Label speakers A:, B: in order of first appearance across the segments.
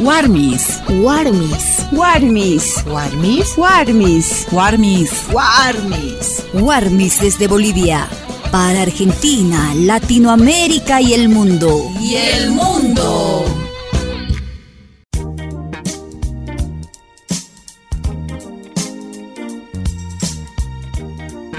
A: Warmis.
B: Warmis.
C: Warmis.
B: Warmis.
C: Warmis.
A: Warmis.
B: Warmis.
D: Warmis desde Bolivia. Para Argentina, Latinoamérica y el mundo.
A: Y el mundo.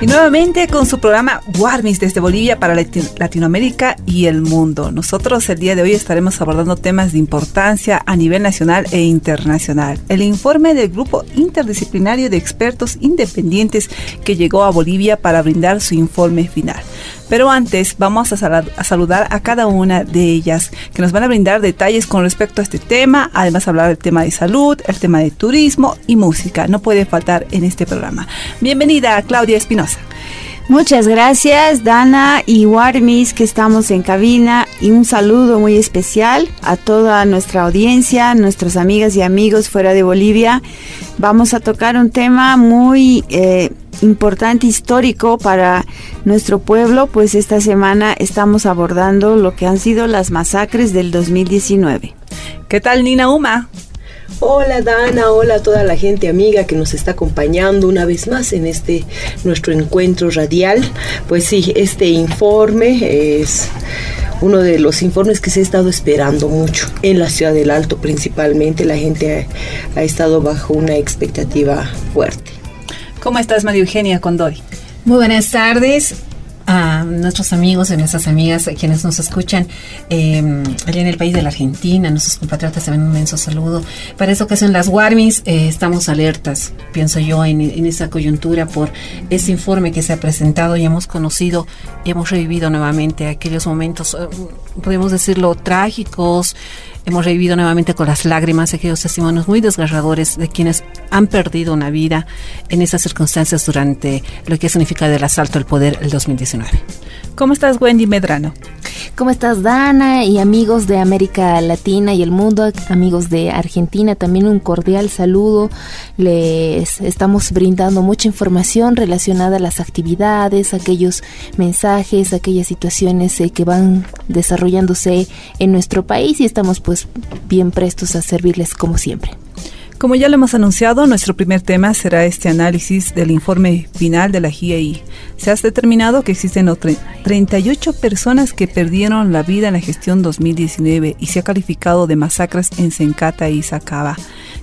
C: Y nuevamente con su programa Warmis desde Bolivia para Latinoamérica y el mundo. Nosotros el día de hoy estaremos abordando temas de importancia a nivel nacional e internacional. El informe del grupo interdisciplinario de expertos independientes que llegó a Bolivia para brindar su informe final. Pero antes vamos a, saludar a cada una de ellas que nos van a brindar detalles con respecto a este tema, además hablar del tema de salud, el tema de turismo y música. No puede faltar en este programa. Bienvenida Claudia Espinosa.
E: Muchas gracias Dana y Warmis que estamos en cabina y un saludo muy especial a toda nuestra audiencia, nuestras amigas y amigos fuera de Bolivia. Vamos a tocar un tema muy eh, importante, histórico para nuestro pueblo, pues esta semana estamos abordando lo que han sido las masacres del 2019.
C: ¿Qué tal Nina Uma?
F: Hola Dana, hola a toda la gente amiga que nos está acompañando una vez más en este nuestro encuentro radial. Pues sí, este informe es uno de los informes que se ha estado esperando mucho en la ciudad del Alto principalmente. La gente ha, ha estado bajo una expectativa fuerte.
C: ¿Cómo estás María Eugenia Condoy?
G: Muy buenas tardes a nuestros amigos y nuestras amigas, quienes nos escuchan eh, allá en el país de la Argentina, nuestros compatriotas, también un inmenso saludo. Para esa ocasión, las Warmis, eh, estamos alertas, pienso yo, en, esa coyuntura por ese informe que se ha presentado y hemos conocido y hemos revivido nuevamente aquellos momentos, eh, podemos decirlo, trágicos, hemos revivido nuevamente con las lágrimas aquellos testimonios muy desgarradores de quienes han perdido una vida en esas circunstancias durante lo que ha significado el asalto al poder el 2019.
C: ¿Cómo estás, Wendy Medrano?
B: ¿Cómo estás, Dana? Y amigos de América Latina y el mundo, amigos de Argentina, también un cordial saludo. Les estamos brindando mucha información relacionada a las actividades, aquellos mensajes, aquellas situaciones eh, que van desarrollándose en nuestro país y estamos pues bien prestos a servirles como siempre.
C: Como ya lo hemos anunciado, nuestro primer tema será este análisis del informe final de la GIEI. Se ha determinado que existen 38 personas que perdieron la vida en la gestión 2019 y se ha calificado de masacres en Sencata y Sacaba.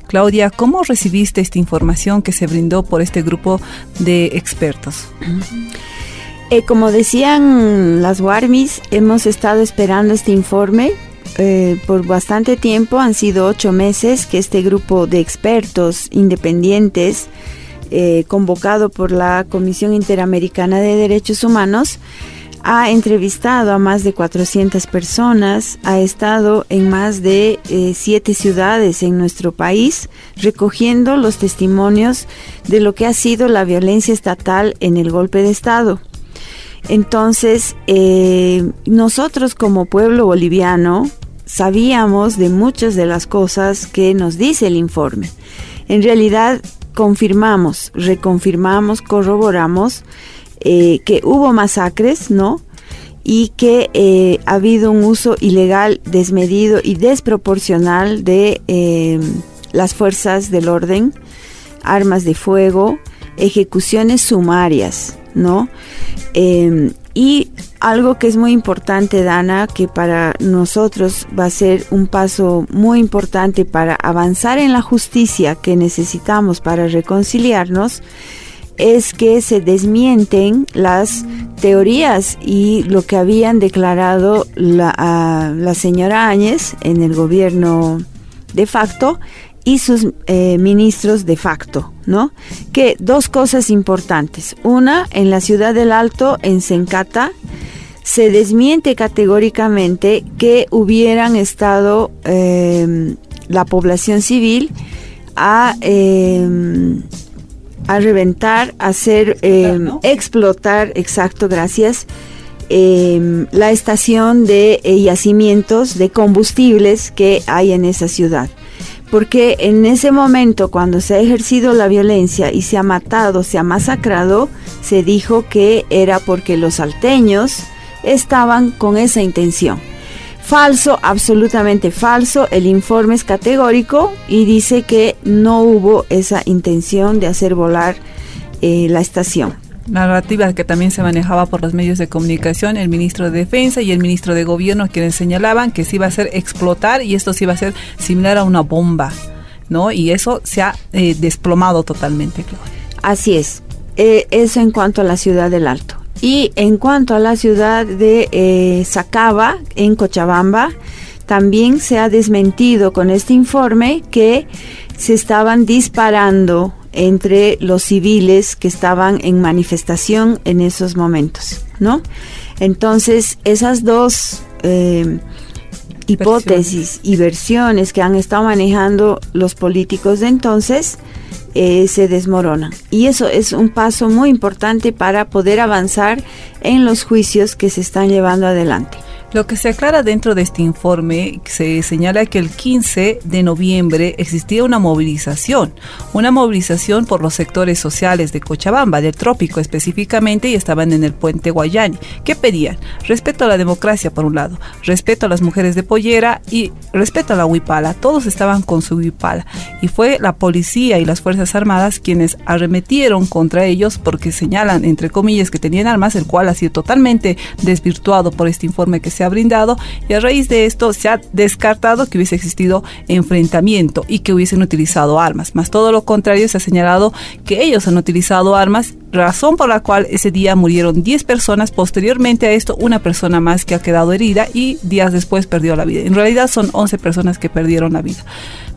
C: Claudia, ¿cómo recibiste esta información que se brindó por este grupo de expertos?
E: Eh, como decían las Warmis, hemos estado esperando este informe eh, por bastante tiempo, han sido ocho meses que este grupo de expertos independientes, eh, convocado por la Comisión Interamericana de Derechos Humanos, ha entrevistado a más de 400 personas, ha estado en más de eh, siete ciudades en nuestro país, recogiendo los testimonios de lo que ha sido la violencia estatal en el golpe de Estado. Entonces, eh, nosotros como pueblo boliviano sabíamos de muchas de las cosas que nos dice el informe. En realidad, confirmamos, reconfirmamos, corroboramos eh, que hubo masacres, ¿no? Y que eh, ha habido un uso ilegal, desmedido y desproporcional de las fuerzas del orden, armas de fuego, ejecuciones sumarias, ¿no? Eh, y algo que es muy importante, Dana, que para nosotros va a ser un paso muy importante para avanzar en la justicia que necesitamos para reconciliarnos, es que se desmienten las teorías y lo que habían declarado la, la señora Áñez en el gobierno de facto y sus eh, ministros de facto, ¿no? Que dos cosas importantes. Una, en la ciudad del Alto, en Sencata, se desmiente categóricamente que hubieran estado eh, la población civil a, eh, a reventar, a hacer, eh, ¿no? explotar, exacto, gracias, la estación de yacimientos de combustibles que hay en esa ciudad porque en ese momento cuando se ha ejercido la violencia y se ha matado, se ha masacrado, se dijo que era porque los salteños estaban con esa intención. Falso, absolutamente falso. El informe es categórico y dice que no hubo esa intención de hacer volar eh, la estación
C: narrativa que también se manejaba por los medios de comunicación, el ministro de Defensa y el ministro de Gobierno, quienes señalaban que se iba a hacer explotar y esto se iba a ser similar a una bomba, ¿no? Y eso se ha eh, desplomado totalmente,
E: Así es. Eh, eso en cuanto a la ciudad del Alto. Y en cuanto a la ciudad de eh, Sacaba, en Cochabamba, también se ha desmentido con este informe que se estaban disparando entre los civiles que estaban en manifestación en esos momentos, ¿no? Entonces, esas dos eh, hipótesis y versiones que han estado manejando los políticos de entonces eh, se desmoronan. Y eso es un paso muy importante para poder avanzar en los juicios que se están llevando adelante.
C: Lo que se aclara dentro de este informe, se señala que el 15 de noviembre existía una movilización, una movilización por los sectores sociales de Cochabamba, del trópico específicamente, y estaban en el puente Guayani. ¿Qué pedían? Respeto a la democracia, por un lado, respeto a las mujeres de pollera y respeto a la huipala. Todos estaban con su huipala. Y fue la policía y las Fuerzas Armadas quienes arremetieron contra ellos porque señalan, entre comillas, que tenían armas, el cual ha sido totalmente desvirtuado por este informe que se ha brindado y a raíz de esto se ha descartado que hubiese existido enfrentamiento y que hubiesen utilizado armas. Más todo lo contrario, se ha señalado que ellos han utilizado armas, razón por la cual ese día murieron 10 personas. Posteriormente a esto, una persona más que ha quedado herida y días después perdió la vida. En realidad son 11 personas que perdieron la vida.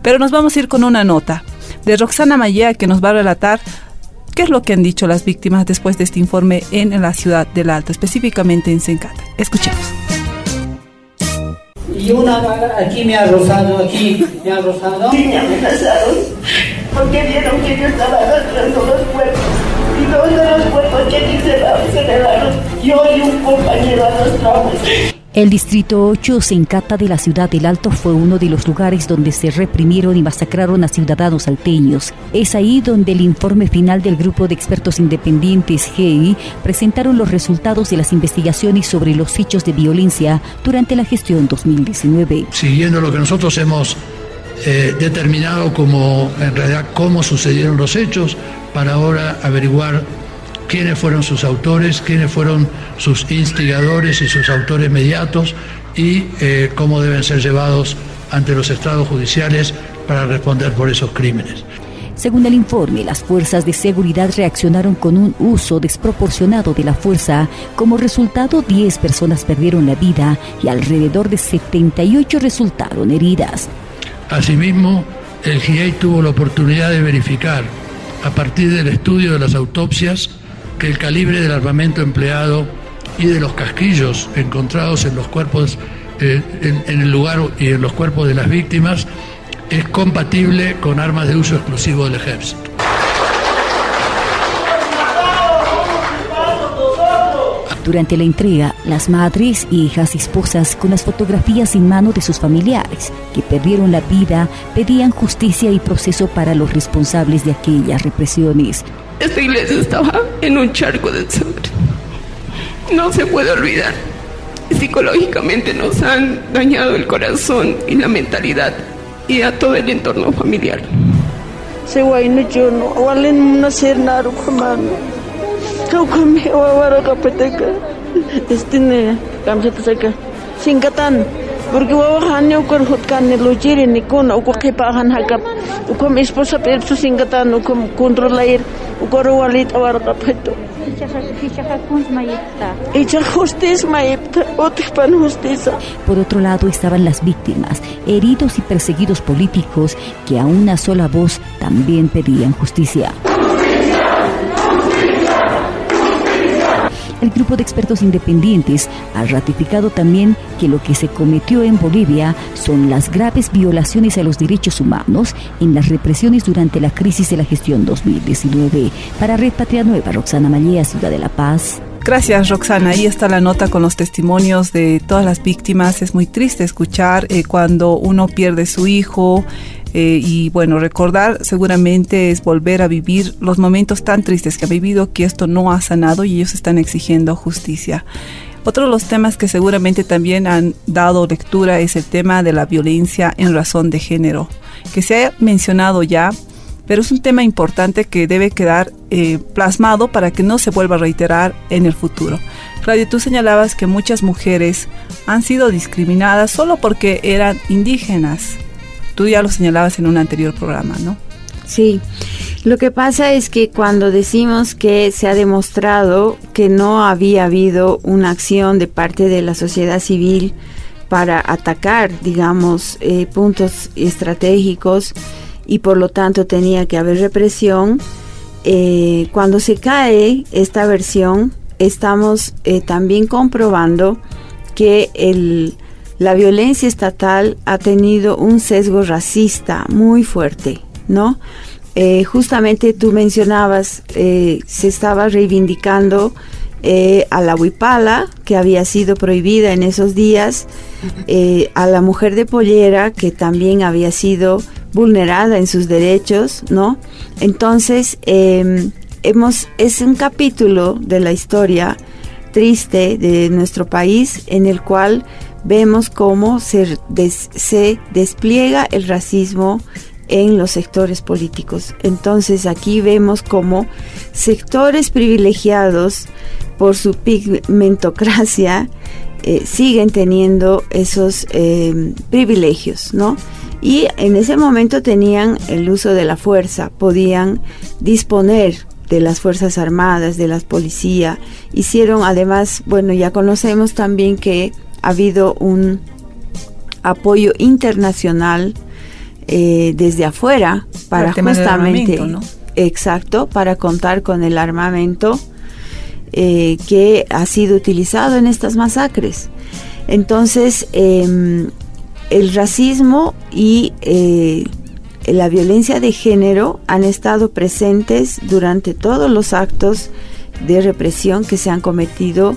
C: Pero nos vamos a ir con una nota de Roxana Mayea que nos va a relatar qué es lo que han dicho las víctimas después de este informe en la ciudad del Alto, específicamente en Sencata. Escuchemos
H: y una aquí me ha rozado, aquí me ha rozado.
I: Sí, me amenazaron porque vieron que yo estaba arrastrando los cuerpos. Y todos los cuerpos que aquí se, se quedaron, yo y un compañero arrastramos.
D: El Distrito 8, Sencata de la ciudad del Alto, fue uno de los lugares donde se reprimieron y masacraron a ciudadanos alteños. Es ahí donde el informe final del grupo de expertos independientes GEI presentaron los resultados de las investigaciones sobre los hechos de violencia durante la gestión 2019.
J: Siguiendo lo que nosotros hemos eh, determinado como en realidad cómo sucedieron los hechos para ahora averiguar quiénes fueron sus autores, quiénes fueron sus instigadores y sus autores mediatos y eh, cómo deben ser llevados ante los estados judiciales para responder por esos crímenes.
D: Según el informe, las fuerzas de seguridad reaccionaron con un uso desproporcionado de la fuerza. Como resultado, 10 personas perdieron la vida y alrededor de 78 resultaron heridas.
J: Asimismo, el GIEI tuvo la oportunidad de verificar, a partir del estudio de las autopsias, que el calibre del armamento empleado y de los casquillos encontrados en los cuerpos, eh, en, el lugar y en los cuerpos de las víctimas es compatible con armas de uso exclusivo del ejército.
D: Durante la entrega, las madres, hijas y esposas con las fotografías en mano de sus familiares que perdieron la vida pedían justicia y proceso para los responsables de aquellas represiones.
K: Esta iglesia estaba en un charco de sangre. No se puede olvidar. Psicológicamente nos han dañado el corazón y la mentalidad y a todo el entorno familiar.
I: Se no yo no, walen no ser naro kamano. Kau kami wawara kapeteka. Destine kamsata saka. Singkatan. Porque wawahan ni esposa perso singkatan ukom kontrolair.
D: Por otro lado estaban las víctimas, heridos y perseguidos políticos que a una sola voz también pedían justicia. El grupo de expertos independientes ha ratificado también que lo que se cometió en Bolivia son las graves violaciones a los derechos humanos en las represiones durante la crisis de la gestión 2019. Para Red Patria Nueva, Roxana Mallea, Ciudad de la Paz.
C: Gracias, Roxana. Ahí está la nota con los testimonios de todas las víctimas. Es muy triste escuchar eh, cuando uno pierde su hijo, eh, y bueno, recordar seguramente es volver a vivir los momentos tan tristes que ha vivido, que esto no ha sanado y ellos están exigiendo justicia. Otro de los temas que seguramente también han dado lectura es el tema de la violencia en razón de género, que se ha mencionado ya, pero es un tema importante que debe quedar eh, plasmado para que no se vuelva a reiterar en el futuro. Claudio, tú señalabas que muchas mujeres han sido discriminadas solo porque eran indígenas. Tú ya lo señalabas en un anterior programa, ¿no?
E: Sí, lo que pasa es que cuando decimos que se ha demostrado que no había habido una acción de parte de la sociedad civil para atacar, digamos, eh, puntos estratégicos, y por lo tanto tenía que haber represión. Eh, cuando se cae esta versión, estamos eh, también comprobando que el, la violencia estatal ha tenido un sesgo racista muy fuerte, ¿no? Eh, justamente tú mencionabas, se estaba reivindicando a la huipala, que había sido prohibida en esos días, a la mujer de pollera, que también había sido vulnerada en sus derechos, ¿no? Entonces, em, hemos, es un capítulo de la historia triste de nuestro país en el cual vemos cómo se, se despliega el racismo en los sectores políticos. Entonces aquí vemos cómo sectores privilegiados por su pigmentocracia eh, siguen teniendo esos em, privilegios, ¿no? y en ese momento tenían el uso de la fuerza, podían disponer de las Fuerzas Armadas, de las policías. Hicieron además, bueno, ya conocemos también que ha habido un apoyo internacional eh, desde afuera para justamente, exacto, para contar con el armamento eh, que ha sido utilizado en estas masacres. Entonces, em, el racismo y eh, la violencia de género han estado presentes durante todos los actos de represión que se han cometido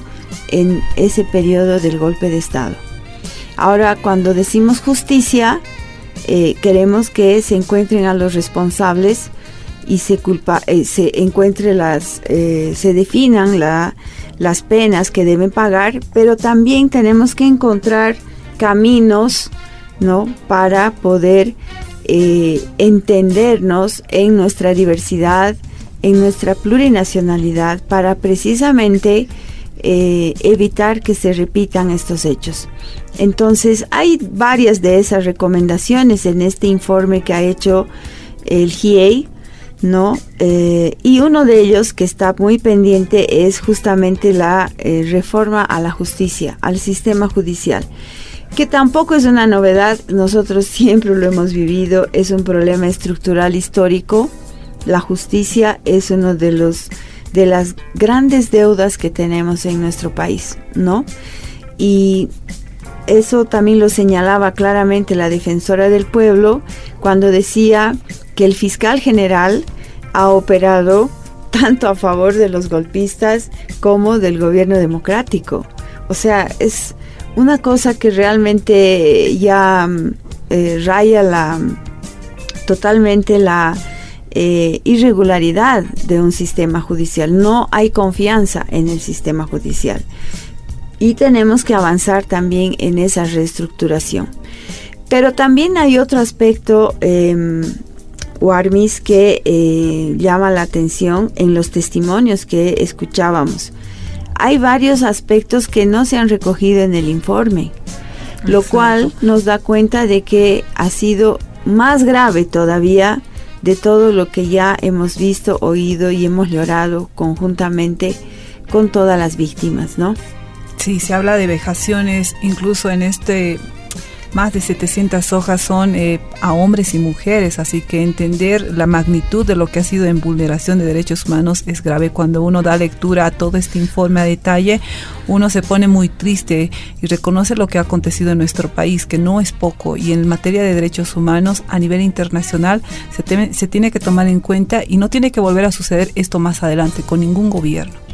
E: en ese periodo del golpe de Estado. Ahora, cuando decimos justicia, eh, queremos que se encuentren a los responsables y se eh, se encuentre las, se definan las penas que deben pagar, pero también tenemos que encontrar caminos ¿no? Para poder eh, entendernos en nuestra diversidad, en nuestra plurinacionalidad, para precisamente eh, evitar que se repitan estos hechos. Entonces, hay varias de esas recomendaciones en este informe que ha hecho el GIEI, ¿no? Eh, y uno de ellos que está muy pendiente es justamente la reforma a la justicia, al sistema judicial que tampoco es una novedad, nosotros siempre lo hemos vivido, es un problema estructural histórico. La justicia es uno de los de las grandes deudas que tenemos en nuestro país, ¿no? Y eso también lo señalaba claramente la defensora del pueblo cuando decía que el fiscal general ha operado tanto a favor de los golpistas como del gobierno democrático. O sea, es una cosa que realmente ya mm, eh, raya la totalmente la eh, irregularidad de un sistema judicial. No hay confianza en el sistema judicial. Y tenemos que avanzar también en esa reestructuración. Pero también hay otro aspecto, eh, Warmis, que eh, llama la atención en los testimonios que escuchábamos hay varios aspectos que no se han recogido en el informe, lo cual nos da cuenta de que ha sido más grave todavía de todo lo que ya hemos visto, oído y hemos llorado conjuntamente con todas las víctimas, ¿no?
C: Sí, se habla de vejaciones, incluso en este más de 700 hojas son eh, a hombres y mujeres, así que entender la magnitud de lo que ha sido en vulneración de derechos humanos es grave. Cuando uno da lectura a todo este informe a detalle, uno se pone muy triste y reconoce lo que ha acontecido en nuestro país, que no es poco, y en materia de derechos humanos a nivel internacional se, se tiene que tomar en cuenta y no tiene que volver a suceder esto más adelante con ningún gobierno.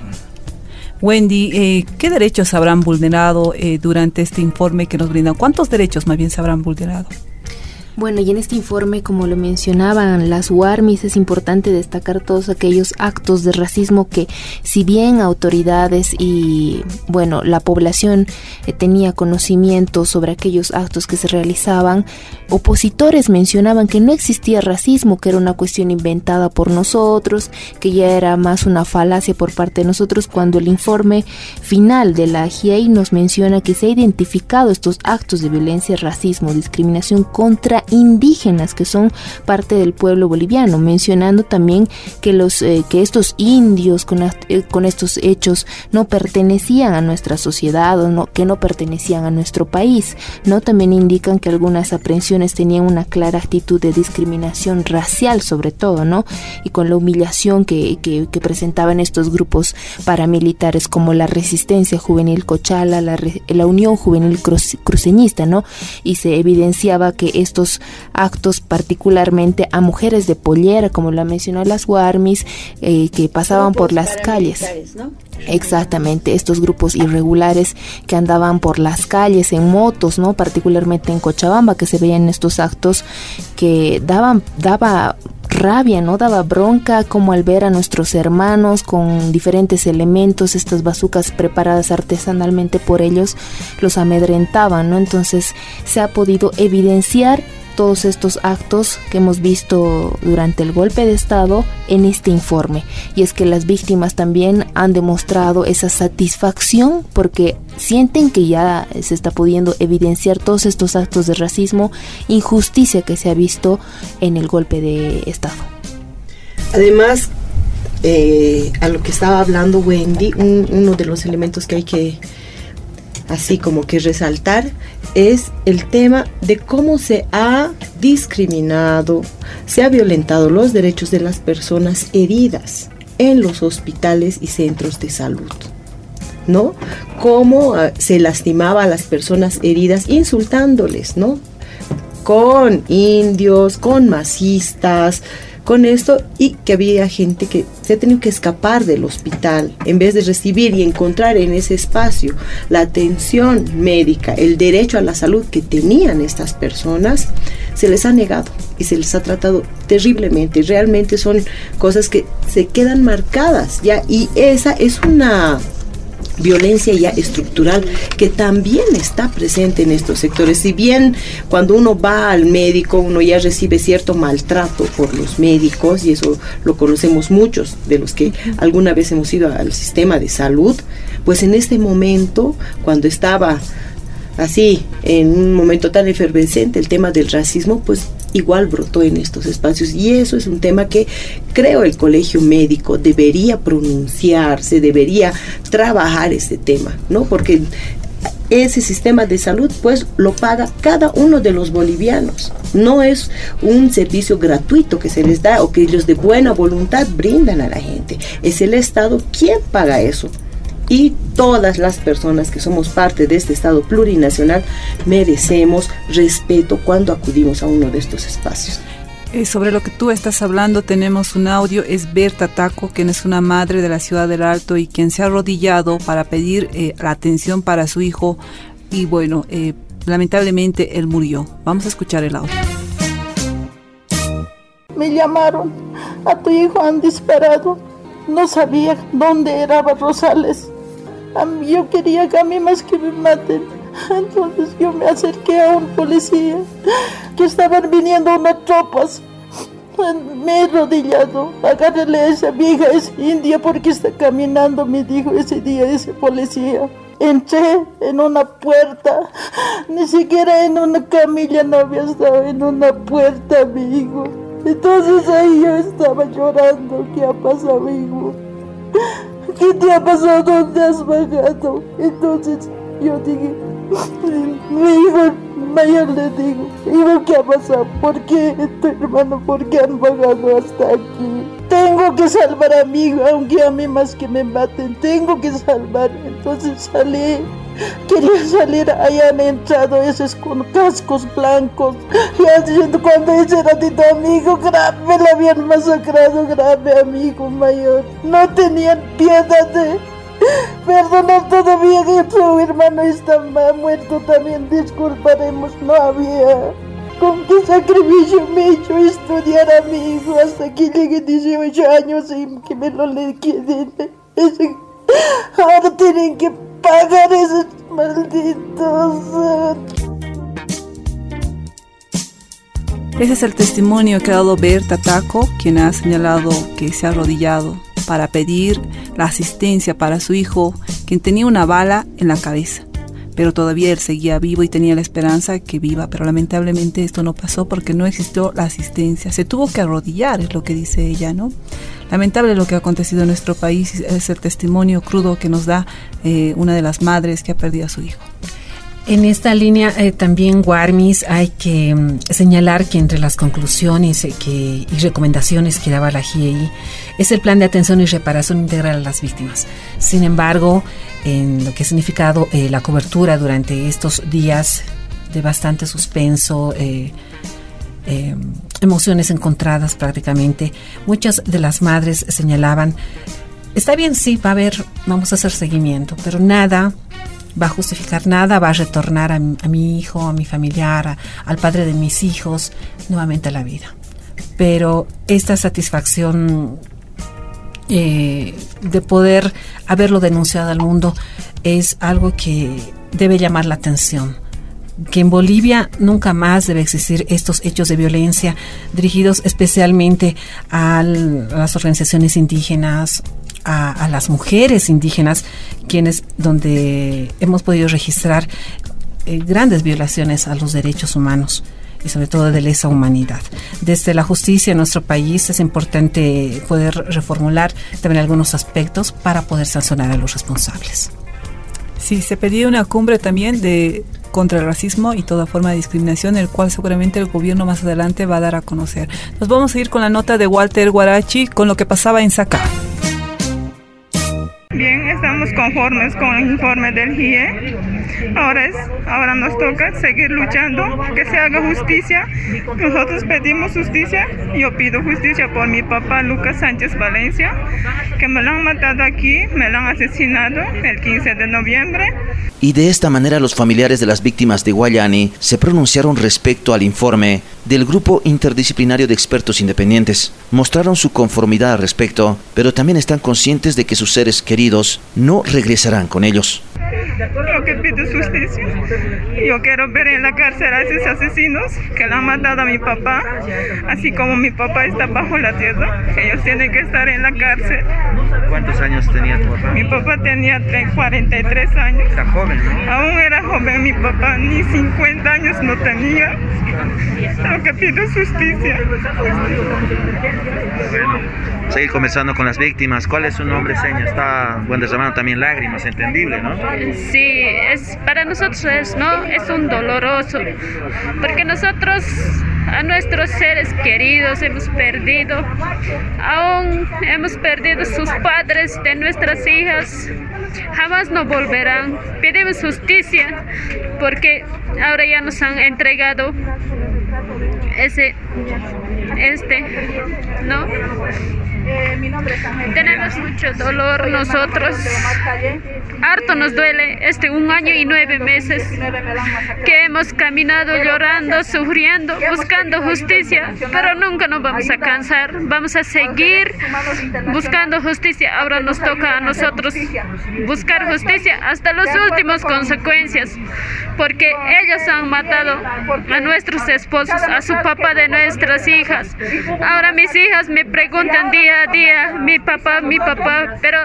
C: Wendy, eh, ¿qué derechos habrán vulnerado eh, durante este informe que nos brindan? ¿Cuántos derechos más bien se habrán vulnerado?
B: Bueno, y en este informe, como lo mencionaban las WARMIS, es importante destacar todos aquellos actos de racismo que, si bien autoridades y, bueno, la población eh, tenía conocimiento sobre aquellos actos que se realizaban, opositores mencionaban que no existía racismo, que era una cuestión inventada por nosotros, que ya era más una falacia por parte de nosotros, cuando el informe final de la GIEI nos menciona que se ha identificado estos actos de violencia, racismo, discriminación contra indígenas que son parte del pueblo boliviano, mencionando también que los eh, que estos indios con, eh, con, estos hechos no pertenecían a nuestra sociedad o no, que no pertenecían a nuestro país, no también indican que algunas aprehensiones tenían una clara actitud de discriminación racial sobre todo, ¿no? Y con la humillación que, que, que presentaban estos grupos paramilitares como la Resistencia Juvenil Cochala, la, la Unión Juvenil Cruceñista, ¿no? Y se evidenciaba que estos actos particularmente a mujeres de pollera, como la mencionó las Guarmis, eh, que pasaban por las calles. Exactamente, estos grupos irregulares que andaban por las calles en motos, ¿no? Particularmente en Cochabamba, que se veían estos actos que daban, daba rabia, ¿no? Daba bronca como al ver a nuestros hermanos con diferentes elementos, estas bazucas preparadas artesanalmente por ellos, los amedrentaban, ¿no? Entonces se ha podido evidenciar todos estos actos que hemos visto durante el golpe de Estado en este informe. Y es que las víctimas también han demostrado esa satisfacción porque sienten que ya se está pudiendo evidenciar todos estos actos de racismo, injusticia que se ha visto en el golpe de Estado.
F: Además, eh, a lo que estaba hablando Wendy, uno de los elementos que hay que así como que resaltar es el tema de cómo se ha discriminado, se ha violentado los derechos de las personas heridas en los hospitales y centros de salud. ¿No? Cómo ah, se lastimaba a las personas heridas insultándoles, ¿no? Con indios, con masistas, con esto y que había gente que se ha tenido que escapar del hospital en vez de recibir y encontrar en ese espacio la atención médica, el derecho a la salud que tenían estas personas, se les ha negado y se les ha tratado terriblemente. Realmente son cosas que se quedan marcadas ya y esa es una violencia ya estructural que también está presente en estos sectores. Si bien cuando uno va al médico uno ya recibe cierto maltrato por los médicos y eso lo conocemos muchos de los que alguna vez hemos ido al sistema de salud, pues en este momento cuando estaba así en un momento tan efervescente el tema del racismo, pues igual brotó en estos espacios y eso es un tema que creo el colegio médico debería pronunciarse, debería trabajar este tema, ¿no? Porque ese sistema de salud pues lo paga cada uno de los bolivianos. No es un servicio gratuito que se les da o que ellos de buena voluntad brindan a la gente. Es el Estado quien paga eso y todas las personas que somos parte de este Estado plurinacional merecemos respeto cuando acudimos a uno de estos espacios.
C: Eh, sobre lo que tú estás hablando tenemos un audio, es Berta Taco, quien es una madre de la ciudad del Alto y quien se ha arrodillado para pedir eh, la atención para su hijo y bueno, eh, lamentablemente él murió. Vamos a escuchar el audio.
I: Me llamaron, a tu hijo han disparado, no sabía dónde era Rosales yo quería que a mí más que me maten. Entonces yo me acerqué a un policía que estaban viniendo unas tropas. Me he rodillado, agárrele a esa vieja, es india, porque está caminando, me dijo ese día ese policía. Entré en una puerta, ni siquiera en una camilla no había estado, en una puerta, amigo. Entonces ahí yo estaba llorando, ¿qué ha pasado, amigo? ¿Qué te ha pasado? ¿Dónde has bajado? Entonces yo dije, mi hijo mayor le digo, hijo, ¿qué ha pasado? ¿Por qué tu hermano? ¿Por qué han bajado hasta aquí? Tengo que salvar a mi hijo, aunque a mí más que me maten, tengo que salvar. Entonces salí Quería salir, han entrado esos con cascos blancos. Y cuando ese ratito amigo grave, le habían masacrado, grave amigo mayor. No tenían piedad de perdonar todavía que su hermano está muerto también. Disculparemos, no había. con qué sacrificio me he hecho estudiar a mi hijo hasta que llegue 18 años y que me lo le queden. Ahora tienen que pagar esos malditos.
C: Ese es el testimonio que ha dado Berta Taco, quien ha señalado que se ha arrodillado para pedir la asistencia para su hijo, quien tenía una bala en la cabeza. Pero todavía él seguía vivo y tenía la esperanza que viva, pero lamentablemente esto no pasó porque no existió la asistencia. Se tuvo que arrodillar, es lo que dice ella, ¿no? Lamentable lo que ha acontecido en nuestro país, es el testimonio crudo que nos da eh, una de las madres que ha perdido a su hijo.
G: En esta línea eh, también, Guarmis, hay que mm, señalar que entre las conclusiones eh, y recomendaciones que daba la GIEI es el plan de atención y reparación integral a las víctimas. Sin embargo, en lo que ha significado eh, la cobertura durante estos días de bastante suspenso, emociones encontradas prácticamente, muchas de las madres señalaban, está bien, sí, va a haber, vamos a hacer seguimiento, pero nada va a justificar nada, va a retornar a, mi hijo, a mi familiar, al padre de mis hijos, nuevamente a la vida. Pero esta satisfacción eh, de poder haberlo denunciado al mundo es algo que debe llamar la atención que en Bolivia nunca más debe existir estos hechos de violencia dirigidos especialmente a las organizaciones indígenas, a, las mujeres indígenas, quienes donde hemos podido registrar eh, grandes violaciones a los derechos humanos y sobre todo de lesa humanidad. Desde la justicia en nuestro país es importante poder reformular también algunos aspectos para poder sancionar a los responsables.
C: Sí, se pedía una cumbre también de contra el racismo y toda forma de discriminación, el cual seguramente el gobierno más adelante va a dar a conocer. Nos vamos a ir con la nota de Walter Guarachi con lo que pasaba en Sacá.
L: Bien, estamos conformes con el informe del GIE. Ahora, es, ahora nos toca seguir luchando, que se haga justicia. Nosotros pedimos justicia. Yo pido justicia por mi papá Lucas Sánchez Valencia, que me lo han matado aquí, me lo han asesinado el 15 de noviembre.
M: Y de esta manera los familiares de las víctimas de Guayani se pronunciaron respecto al informe del Grupo Interdisciplinario de Expertos Independientes. Mostraron su conformidad al respecto, pero también están conscientes de que sus seres queridos no regresarán con ellos.
L: Lo que pido justicia. Yo quiero ver en la cárcel a esos asesinos que le han matado a mi papá, así como mi papá está bajo la tierra. Ellos tienen que estar en la cárcel.
N: ¿Cuántos años tenía tu papá?
L: Mi papá tenía 43 años.
N: Era joven, ¿no?
L: Aún era joven mi papá, ni 50 años no tenía. Lo que pido es justicia.
N: seguir conversando con las víctimas. ¿Cuál es su nombre, señor? Está buen derramando también lágrimas, entendible, ¿no?
O: Sí, es para nosotros no es un doloroso, porque nosotros a nuestros seres queridos hemos perdido, aún hemos perdido sus padres de nuestras hijas, jamás no volverán. Pedimos justicia porque ahora ya nos han entregado ese, este, ¿no? Tenemos mucho dolor nosotros. Harto nos duele este un año y nueve meses que hemos caminado llorando, sufriendo, buscando justicia, pero nunca nos vamos a cansar. Vamos a seguir buscando justicia. Ahora nos toca a nosotros buscar justicia hasta las últimas consecuencias, porque ellos han matado a nuestros esposos, a su papá de nuestras hijas. Ahora mis hijas me preguntan día día, mi papá, mi papá, pero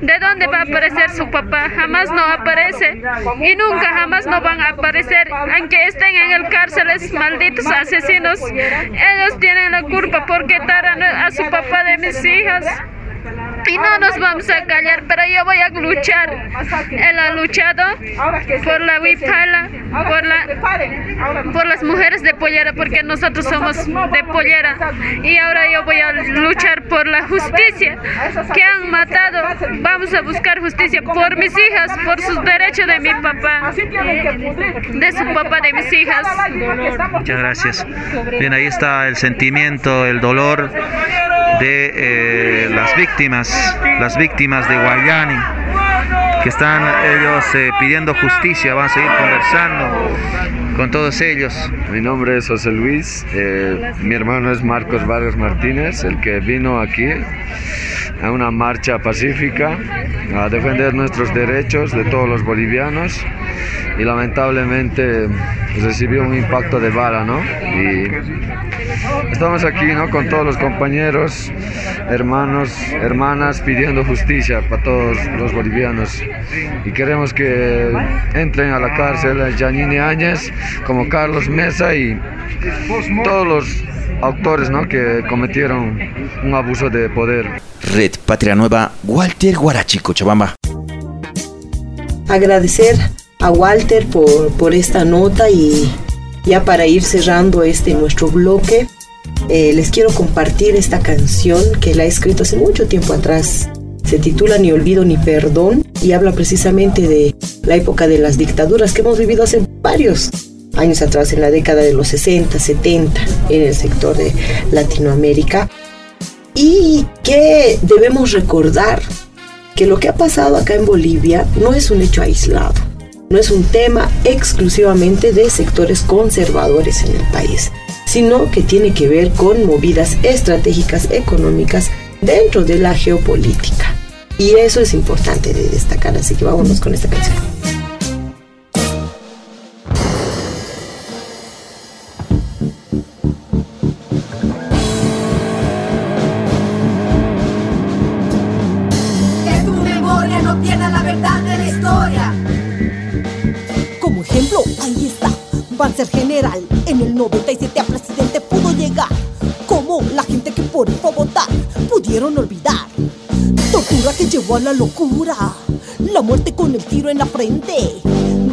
O: ¿de dónde va a aparecer su papá? Jamás no aparece y nunca jamás no van a aparecer, aunque estén en el cárceles malditos asesinos. Ellos tienen la culpa por quitar a, a su papá de mis hijas no nos vamos a callar, pero yo voy a luchar. Él ha luchado por la Huipala, por, la, por las mujeres de Pollera, porque nosotros somos de Pollera. Y ahora yo voy a luchar por la justicia que han matado. Vamos a buscar justicia por mis hijas, por sus derechos de mi papá, de su papá, de mis hijas.
N: Muchas gracias. Bien, ahí está el sentimiento, el dolor de eh, las víctimas las víctimas de Guayani, que están ellos eh, pidiendo justicia, van a seguir conversando con todos ellos.
P: Mi nombre es José Luis, eh, mi hermano es Marcos Vargas Martínez, el que vino aquí a una marcha pacífica a defender nuestros derechos de todos los bolivianos y lamentablemente recibió un impacto de bala, ¿no? Y estamos aquí, ¿no? Con todos los compañeros, hermanos, hermanas pidiendo justicia para todos los bolivianos y queremos que entren a la cárcel Janine Áñez como Carlos Mesa y todos los autores ¿no? que cometieron un abuso de poder.
M: Red Patria Nueva, Walter Guarachi, Cochabamba.
F: Agradecer a Walter por, por esta nota y ya para ir cerrando este nuestro bloque, eh, les quiero compartir esta canción que la he escrito hace mucho tiempo atrás. Se titula Ni olvido ni perdón y habla precisamente de la época de las dictaduras que hemos vivido hace varios años atrás, en la década de los 60, 70, en el sector de Latinoamérica. Y que debemos recordar que lo que ha pasado acá en Bolivia no es un hecho aislado, no es un tema exclusivamente de sectores conservadores en el país, sino que tiene que ver con movidas estratégicas económicas dentro de la geopolítica. Y eso es importante de destacar, así que vámonos con esta canción.
Q: Ser general. En el 97 a presidente pudo llegar. Como la gente que por él votar pudieron olvidar. Tortura que llevó a la locura. La muerte con el tiro en la frente.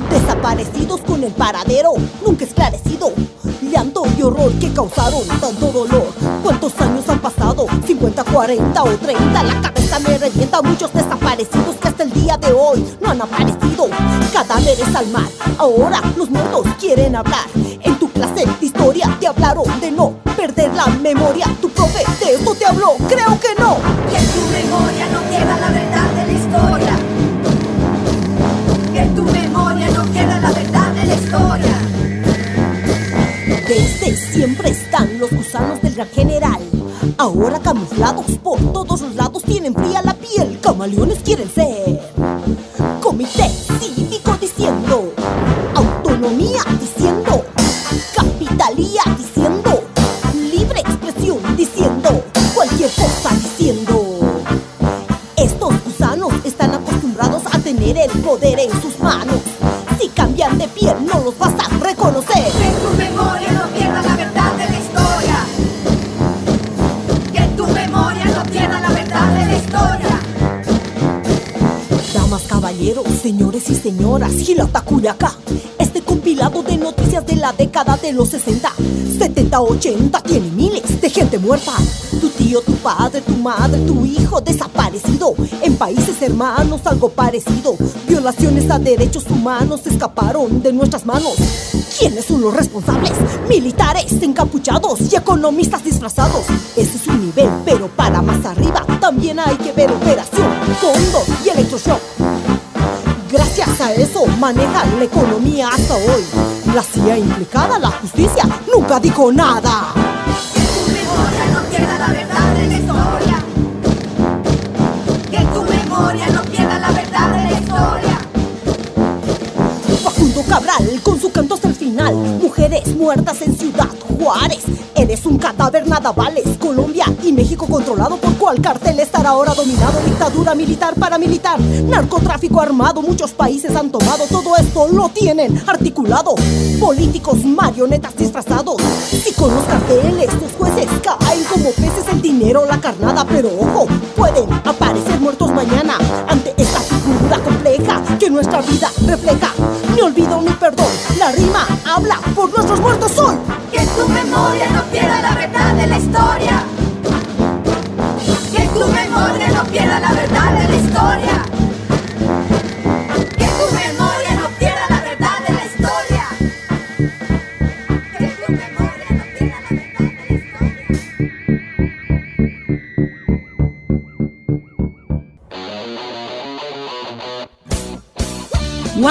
Q: Desaparecidos con el paradero nunca esclarecido. Y horror que causaron tanto dolor. ¿Cuántos años han pasado? ¿50, 40 o 30? La cabeza me revienta. Muchos desaparecidos que hasta el día de hoy no han aparecido. Cadáveres al mar. Ahora los muertos quieren hablar. En tu clase de historia te hablaron de no perder la memoria. Tu profe de te habló, creo que no.
A: Que tu memoria no queda la verdad
Q: Siempre están los gusanos del gran general. Ahora camuflados por todos los lados tienen fría la piel. Camaleones quieren ser. Comité señoras, Gilata. Este compilado de noticias de la década de los 60, 70, 80 tiene miles de gente muerta. Tu tío, tu padre, tu madre, tu hijo desaparecido. En países hermanos algo parecido. Violaciones a derechos humanos escaparon de nuestras manos. ¿Quiénes son los responsables? Militares encapuchados y economistas disfrazados. Ese es un nivel, pero para más arriba también hay que ver Operación Condor y Electroshock. Eso manejan la economía hasta hoy. La CIA implicada, la justicia, nunca dijo nada.
A: Que tu memoria no pierda la verdad de la historia. Que tu memoria no pierda la verdad de la historia.
Q: Cabral con su canto hasta el final. Mujeres muertas en Ciudad Juárez. Eres un cadáver, nada vales. Colombia y México controlado por cuál cartel estará ahora dominado. Dictadura militar, paramilitar, narcotráfico armado. Muchos países han tomado todo esto, lo tienen articulado. Políticos, marionetas disfrazados. Si con los carteles los jueces caen como peces el dinero, la carnada. Pero ojo, pueden aparecer muertos mañana ante esta figura compleja que nuestra vida refleja. Ni olvido ni perdón, la rima habla por nuestros muertos hoy.
A: Que tu memoria no pierda la verdad de la historia. Que tu memoria no pierda la verdad de la historia.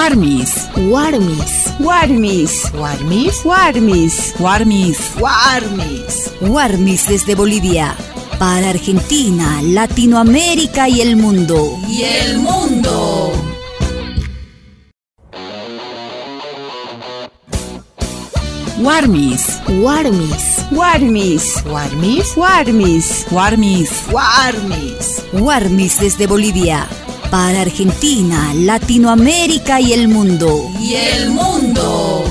R: Warmis.
B: Warmis.
E: Warmis.
R: Warmis.
E: Warmis.
C: Warmis.
R: Warmis.
D: Warmis desde Bolivia. Para Argentina, Latinoamérica y el mundo.
R: Y el mundo. Warmis.
E: Warmis. Warmis.
R: Warmis.
E: Warmis.
C: Warmis.
R: Warmis.
D: Warmis desde Bolivia. Para Argentina, Latinoamérica y el mundo.
R: Y el mundo.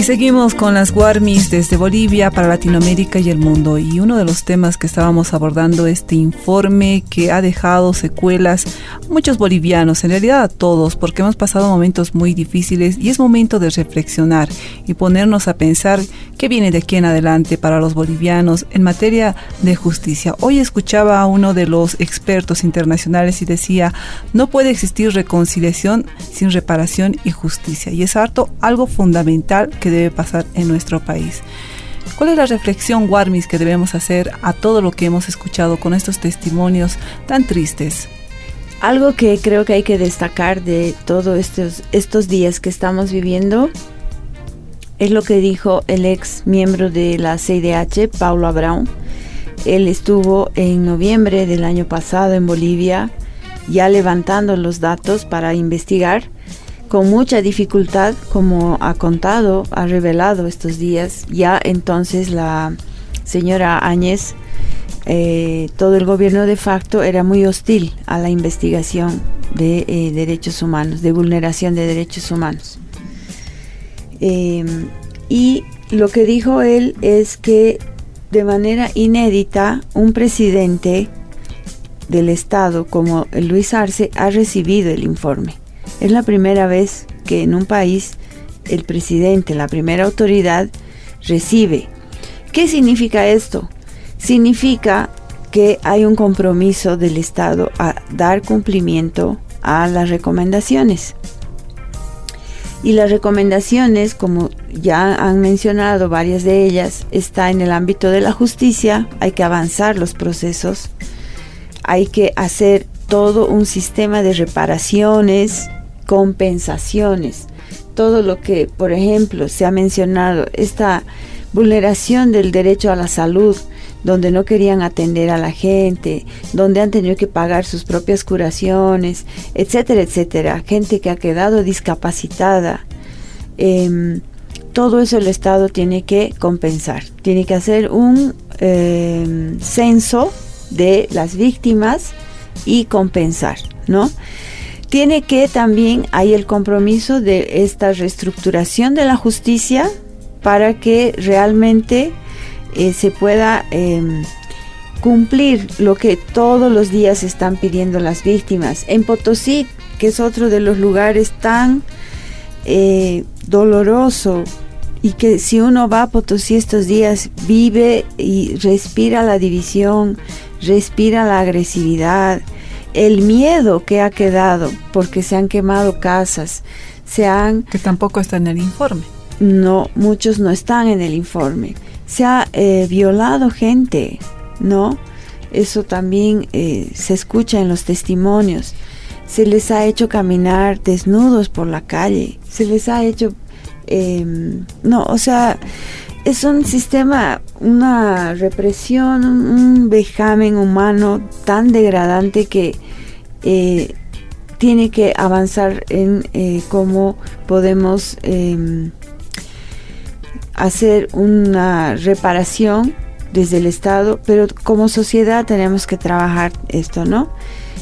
C: Y seguimos con las Warmis desde Bolivia para Latinoamérica y el mundo. Y uno de los temas que estábamos abordando, este informe que ha dejado secuelas a muchos bolivianos, en realidad a todos, porque hemos pasado momentos muy difíciles y es momento de reflexionar y ponernos a pensar qué viene de aquí en adelante para los bolivianos en materia de justicia. Hoy escuchaba a uno de los expertos internacionales y decía, no puede existir reconciliación sin reparación y justicia. Y es harto algo fundamental que debe pasar en nuestro país. ¿Cuál es la reflexión, Warmis, que debemos hacer a todo lo que hemos escuchado con estos testimonios tan tristes?
E: Algo que creo que hay que destacar de todos estos, estos días que estamos viviendo es lo que dijo el ex miembro de la CIDH, Paulo Abrão. Él estuvo en noviembre del año pasado en Bolivia ya levantando los datos para investigar con mucha dificultad, como ha contado, ha revelado estos días. Ya entonces la señora Áñez, eh, todo el gobierno de facto era muy hostil a la investigación de eh, derechos humanos, de vulneración de derechos humanos. Eh, y lo que dijo él es que de manera inédita un presidente del Estado como Luis Arce ha recibido el informe. Es la primera vez que en un país el presidente, la primera autoridad, recibe. ¿Qué significa esto? Significa que hay un compromiso del Estado a dar cumplimiento a las recomendaciones. Y las recomendaciones, como ya han mencionado varias de ellas, está en el ámbito de la justicia, hay que avanzar los procesos, hay que hacer todo un sistema de reparaciones, compensaciones, todo lo que, por ejemplo, se ha mencionado, esta vulneración del derecho a la salud, donde no querían atender a la gente, donde han tenido que pagar sus propias curaciones, etcétera, etcétera, gente que ha quedado discapacitada. Eh, todo eso el Estado tiene que compensar, tiene que hacer un eh, censo de las víctimas y compensar, ¿no? Tiene que también hay el compromiso de esta reestructuración de la justicia para que realmente eh, se pueda eh, cumplir lo que todos los días están pidiendo las víctimas. En Potosí, que es otro de los lugares tan eh, doloroso y que si uno va a Potosí estos días vive y respira la división, respira la agresividad, el miedo que ha quedado porque se han quemado casas, se han...
C: Que tampoco está en el informe.
E: No, muchos no están en el informe. Se ha eh, violado gente, ¿no? Eso también eh, se escucha en los testimonios. Se les ha hecho caminar desnudos por la calle. Se les ha hecho... Eh, no, o sea, es un sistema, una represión, un vejamen humano tan degradante que eh, tiene que avanzar en eh, cómo podemos eh, hacer una reparación desde el Estado, pero como sociedad tenemos que trabajar esto, ¿no?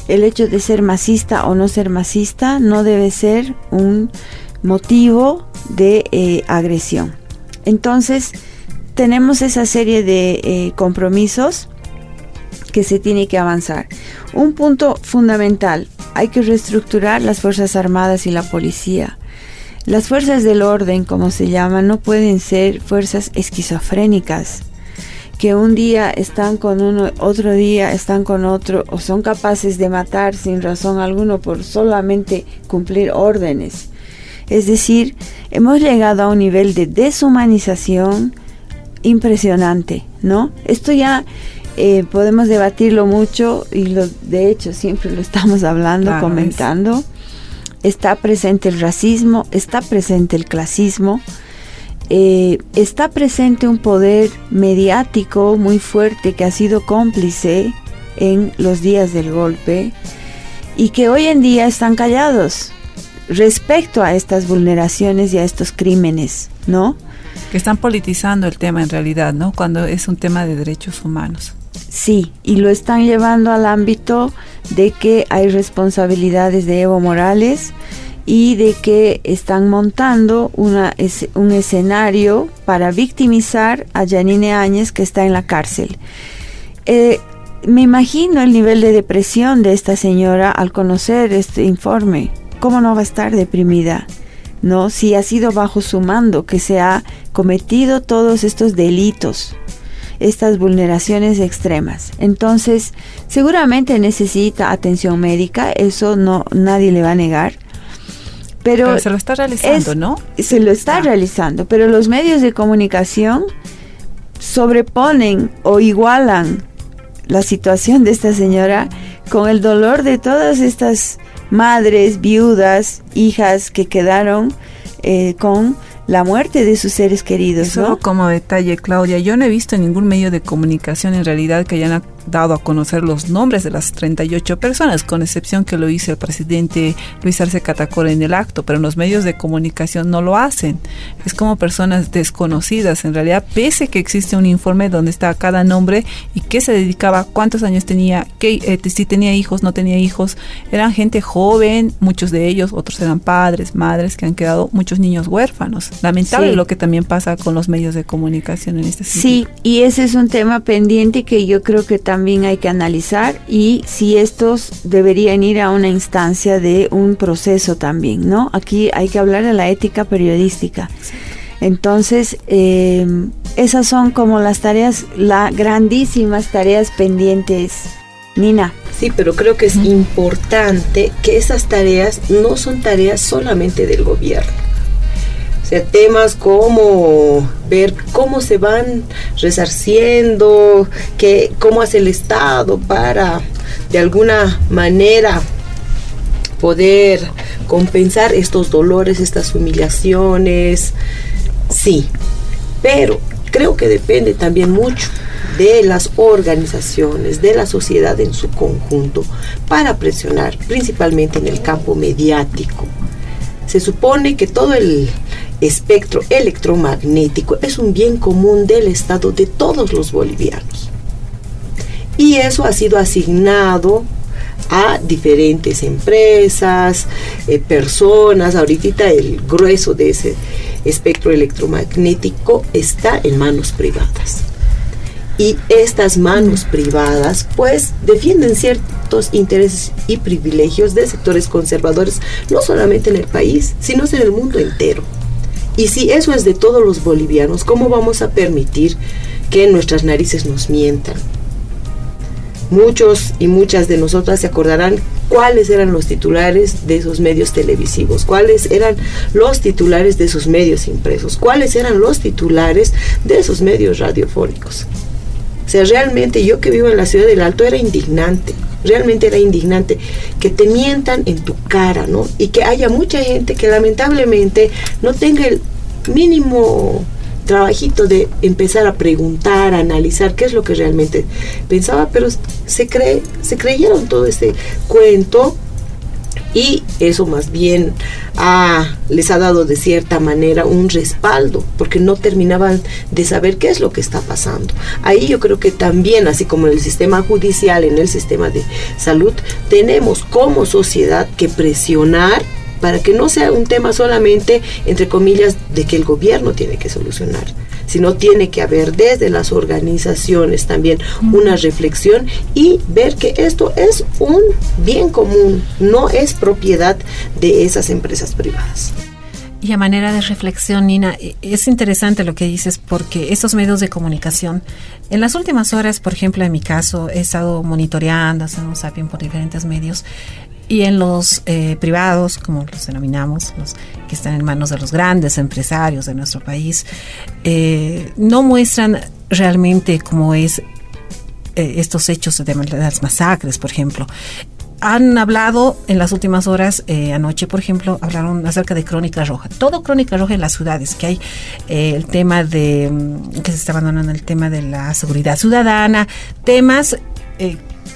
E: El hecho de ser masista o no ser masista no debe ser un motivo de eh, agresión. Entonces, tenemos esa serie de eh, compromisos que se tiene que avanzar. Un punto fundamental, hay que reestructurar las Fuerzas Armadas y la policía. Las fuerzas del orden, como se llaman, no pueden ser fuerzas esquizofrénicas, que un día están con uno, otro día están con otro, o son capaces de matar sin razón alguna por solamente cumplir órdenes. Es decir, hemos llegado a un nivel de deshumanización impresionante, ¿no? Esto ya eh, podemos debatirlo mucho y lo, de hecho siempre lo estamos hablando,
C: Claro,
E: comentando. Está presente el racismo, está presente el clasismo, eh, está presente un poder mediático muy fuerte que ha sido cómplice en los días del golpe y que hoy en día están callados respecto a estas vulneraciones y a estos crímenes, ¿no?
C: Que están politizando el tema en realidad, ¿no? Cuando es un tema de derechos humanos.
E: Sí, y lo están llevando al ámbito de que hay responsabilidades de Evo Morales y de que están montando una, es- un escenario para victimizar a Janine Áñez que está en la cárcel. Eh, me imagino el nivel de depresión de esta señora al conocer este informe. ¿Cómo no va a estar deprimida? ¿No? Si ha sido bajo su mando que se ha cometido todos estos delitos estas vulneraciones extremas. Entonces, seguramente necesita atención médica, eso no nadie le va a negar. Pero,
C: Pero se lo está realizando,
E: es-
C: ¿no?
E: Se lo está realizando, pero los medios de comunicación sobreponen o igualan la situación de esta señora con el dolor de todas estas madres, viudas, hijas que quedaron eh, con la muerte de sus seres queridos,
C: Solo
E: ¿no?
C: como detalle, Claudia, yo no he visto en ningún medio de comunicación en realidad que hayan dado a conocer los nombres de las 38 personas, con excepción que lo hizo el presidente Luis Arce Catacora en el acto, pero en los medios de comunicación no lo hacen. Es como personas desconocidas, en realidad, pese que existe un informe donde está cada nombre y qué se dedicaba, cuántos años tenía, qué, eh, si tenía hijos, no tenía hijos. Eran gente joven, muchos de ellos, otros eran padres, madres, que han quedado muchos niños huérfanos. Lamentable
E: Sí.
C: lo que también pasa con los medios de comunicación en este sentido.
E: Sí, y ese es un tema pendiente que yo creo que también hay que analizar y si estos deberían ir a una instancia de un proceso también, ¿no? Aquí hay que hablar de la ética periodística. Entonces, eh, esas son como las tareas, las grandísimas tareas pendientes. Nina.
F: Sí, pero creo que es importante que esas tareas no son tareas solamente del gobierno. Sea, temas como ver cómo se van resarciendo, que, cómo hace el Estado para de alguna manera poder compensar estos dolores, estas humillaciones. Sí, pero creo que depende también mucho de las organizaciones, de la sociedad en su conjunto, para presionar, principalmente en el campo mediático. Se supone que todo el espectro electromagnético es un bien común del Estado de todos los bolivianos. Y eso ha sido asignado a diferentes empresas, eh, personas. Ahorita el grueso de ese espectro electromagnético está en manos privadas. Y estas manos privadas pues defienden ciertos intereses y privilegios de sectores conservadores, no solamente en el país, sino en el mundo entero. Y si eso es de todos los bolivianos, ¿cómo vamos a permitir que nuestras narices nos mientan? Muchos y muchas de nosotras se acordarán cuáles eran los titulares de esos medios televisivos, cuáles eran los titulares de esos medios impresos, cuáles eran los titulares de esos medios radiofónicos. O sea, realmente yo que vivo en la ciudad del Alto era indignante, realmente era indignante que te mientan en tu cara, ¿no? Y que haya mucha gente que lamentablemente no tenga el mínimo trabajito de empezar a preguntar, a analizar qué es lo que realmente pensaba, pero se cree, se creyeron todo este cuento y eso más bien ah, les ha dado de cierta manera un respaldo porque no terminaban de saber qué es lo que está pasando. Ahí yo creo que también, así como en el sistema judicial, en el sistema de salud, tenemos como sociedad que presionar para que no sea un tema solamente, entre comillas, de que el gobierno tiene que solucionar, sino tiene que haber desde las organizaciones también una reflexión y ver que esto es un bien común, no es propiedad de esas empresas privadas.
G: Y a manera de reflexión, Nina, e- es interesante lo que dices porque estos medios de comunicación, en las últimas horas, por ejemplo, en mi caso, he estado monitoreando, haciendo un zapping por diferentes medios y en los eh, privados, como los denominamos, los que están en manos de los grandes empresarios de nuestro país, eh, no muestran realmente cómo es eh, estos hechos de las masacres, por ejemplo. Han hablado en las últimas horas, eh, anoche por ejemplo, hablaron acerca de Crónica Roja. Todo Crónica Roja en las ciudades, que hay el tema de, mm, que se está abandonando el tema de la seguridad ciudadana, temas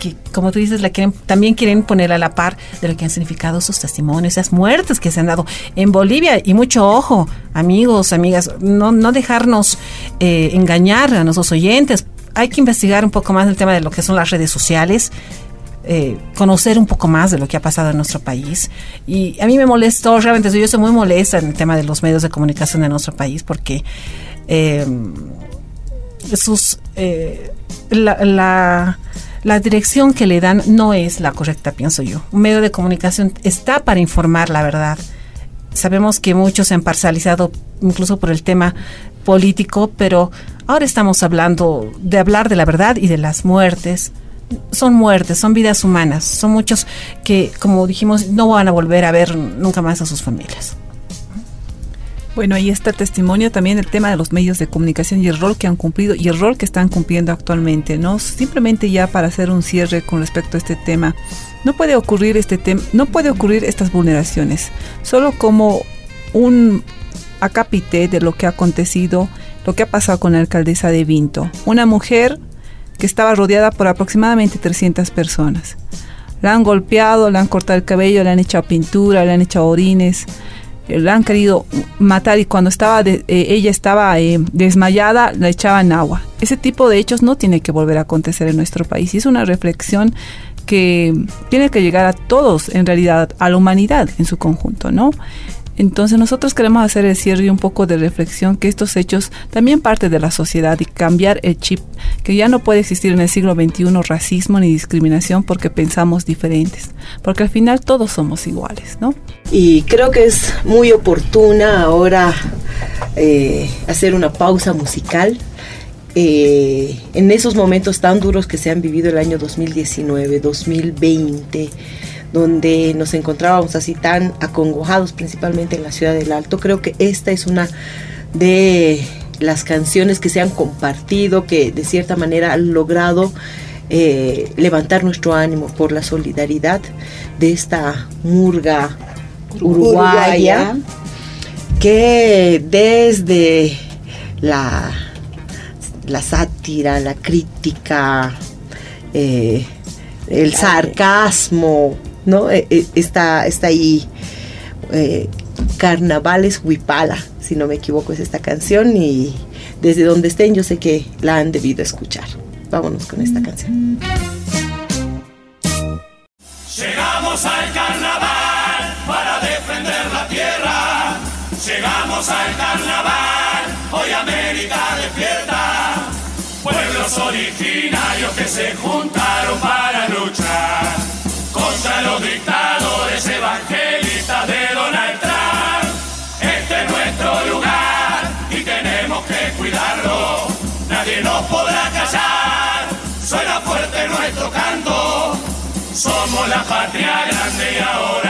G: que, como tú dices, también quieren poner a la par de lo que han significado sus testimonios, esas muertes que se han dado en Bolivia. Y mucho ojo, amigos, amigas, no, no dejarnos eh, engañar a nuestros oyentes. Hay que investigar un poco más el tema de lo que son las redes sociales. eh, conocer un poco más de lo que ha pasado en nuestro país. Y a mí me molestó, realmente yo soy muy molesta en el tema de los medios de comunicación de nuestro país porque eh, sus, la, la dirección que le dan no es la correcta, pienso yo. Un medio de comunicación está para informar la verdad. Sabemos que muchos se han parcializado incluso por el tema político, pero ahora estamos hablando de hablar de la verdad y de las muertes. Son muertes, son vidas humanas, son muchos que, como dijimos, no van a volver a ver nunca más a sus familias.
C: Bueno, ahí está el testimonio también el tema de los medios de comunicación y el rol que han cumplido y el rol que están cumpliendo actualmente, ¿no? Simplemente ya para hacer un cierre con respecto a este tema, no puede ocurrir este tema, no puede ocurrir estas vulneraciones, solo como un acápite de lo que ha acontecido, lo que ha pasado con la alcaldesa de Vinto, una mujer que estaba rodeada por aproximadamente 300 personas. La han golpeado, le han cortado el cabello, le han echado pintura, le han echado orines, la han querido matar y cuando estaba de- eh, ella estaba eh, desmayada la echaban agua. Ese tipo de hechos no tiene que volver a acontecer en nuestro país y es una reflexión que tiene que llegar a todos, en realidad, a la humanidad en su conjunto, ¿no? Entonces nosotros queremos hacer el cierre y un poco de reflexión que estos hechos también parte de la sociedad y cambiar el chip, que ya no puede existir en el siglo XXI racismo ni discriminación porque pensamos diferentes, porque al final todos somos iguales, ¿no?
F: Y creo que es muy oportuna ahora eh, hacer una pausa musical. eh, en esos momentos tan duros que se han vivido el año 2019, 2020, donde nos encontrábamos así tan acongojados, principalmente en la ciudad del Alto, creo que esta es una de las canciones que se han compartido, que de cierta manera han logrado eh, levantar nuestro ánimo por la solidaridad de esta murga uruguaya,
E: Uruguaya.
F: que desde la, la sátira, la crítica, eh, el sarcasmo, ¿no? Eh, eh, está, está ahí. eh, Carnavales Huipala, si no me equivoco, es esta canción y desde donde estén yo sé que la han debido escuchar. Vámonos con esta canción.
S: Llegamos al carnaval para defender la tierra. Llegamos al carnaval, hoy América despierta. Pueblos originarios que se juntaron para luchar contra los dictadores evangelistas de Donald Trump. Este es nuestro lugar y tenemos que cuidarlo. Nadie nos podrá callar. Suena fuerte nuestro canto. Somos la patria grande y ahora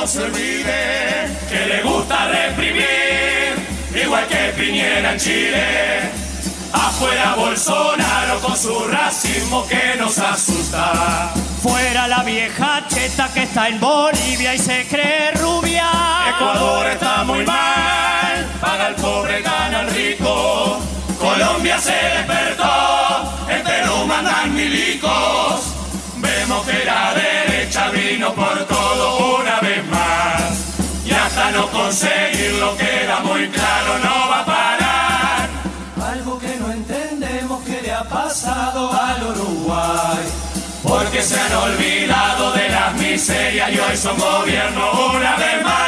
S: no se olvide, que le gusta reprimir, igual que Piñera en Chile. Afuera Bolsonaro con su racismo que nos asusta.
T: Fuera la vieja cheta que está en Bolivia y se cree rubia.
S: Ecuador está muy mal, paga el pobre, gana el rico. Colombia se despertó, en Perú mandan milicos. Vemos que la derecha vino por hasta no conseguirlo queda muy claro, no va a parar.
T: Algo que no entendemos que le ha pasado al Uruguay.
S: Porque se han olvidado de las miserias y hoy son gobierno una vez más.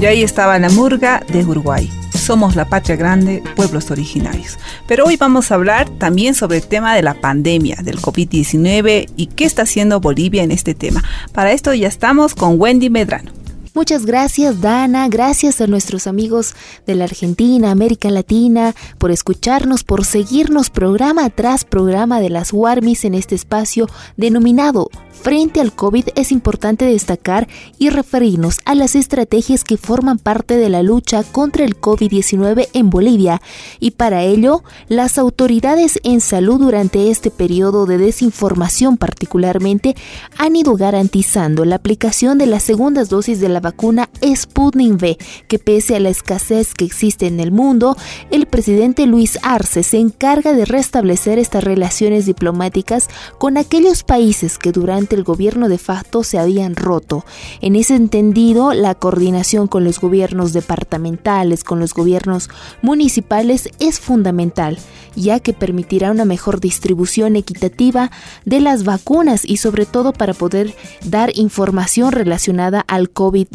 C: Y ahí estaba la murga de Uruguay. Somos la patria grande, pueblos originarios. Pero hoy vamos a hablar también sobre el tema de la pandemia, del COVID-19 y qué está haciendo Bolivia en este tema. Para esto ya estamos con Wendy Medrano.
B: Muchas gracias Dana, gracias a nuestros amigos de la Argentina, América Latina, por escucharnos, por seguirnos programa tras programa de las Warmis en este espacio denominado Frente al COVID. Es importante destacar y referirnos a las estrategias que forman parte de la lucha contra el COVID-19 en Bolivia y para ello las autoridades en salud durante este periodo de desinformación particularmente han ido garantizando la aplicación de las segundas dosis de la vacuna Sputnik V que pese a la escasez que existe en el mundo, el presidente Luis Arce se encarga de restablecer estas relaciones diplomáticas con aquellos países que durante el gobierno de facto se habían roto. En ese entendido, la coordinación con los gobiernos departamentales, con los gobiernos municipales es fundamental, ya que permitirá una mejor distribución equitativa de las vacunas y sobre todo para poder dar información relacionada al COVID-19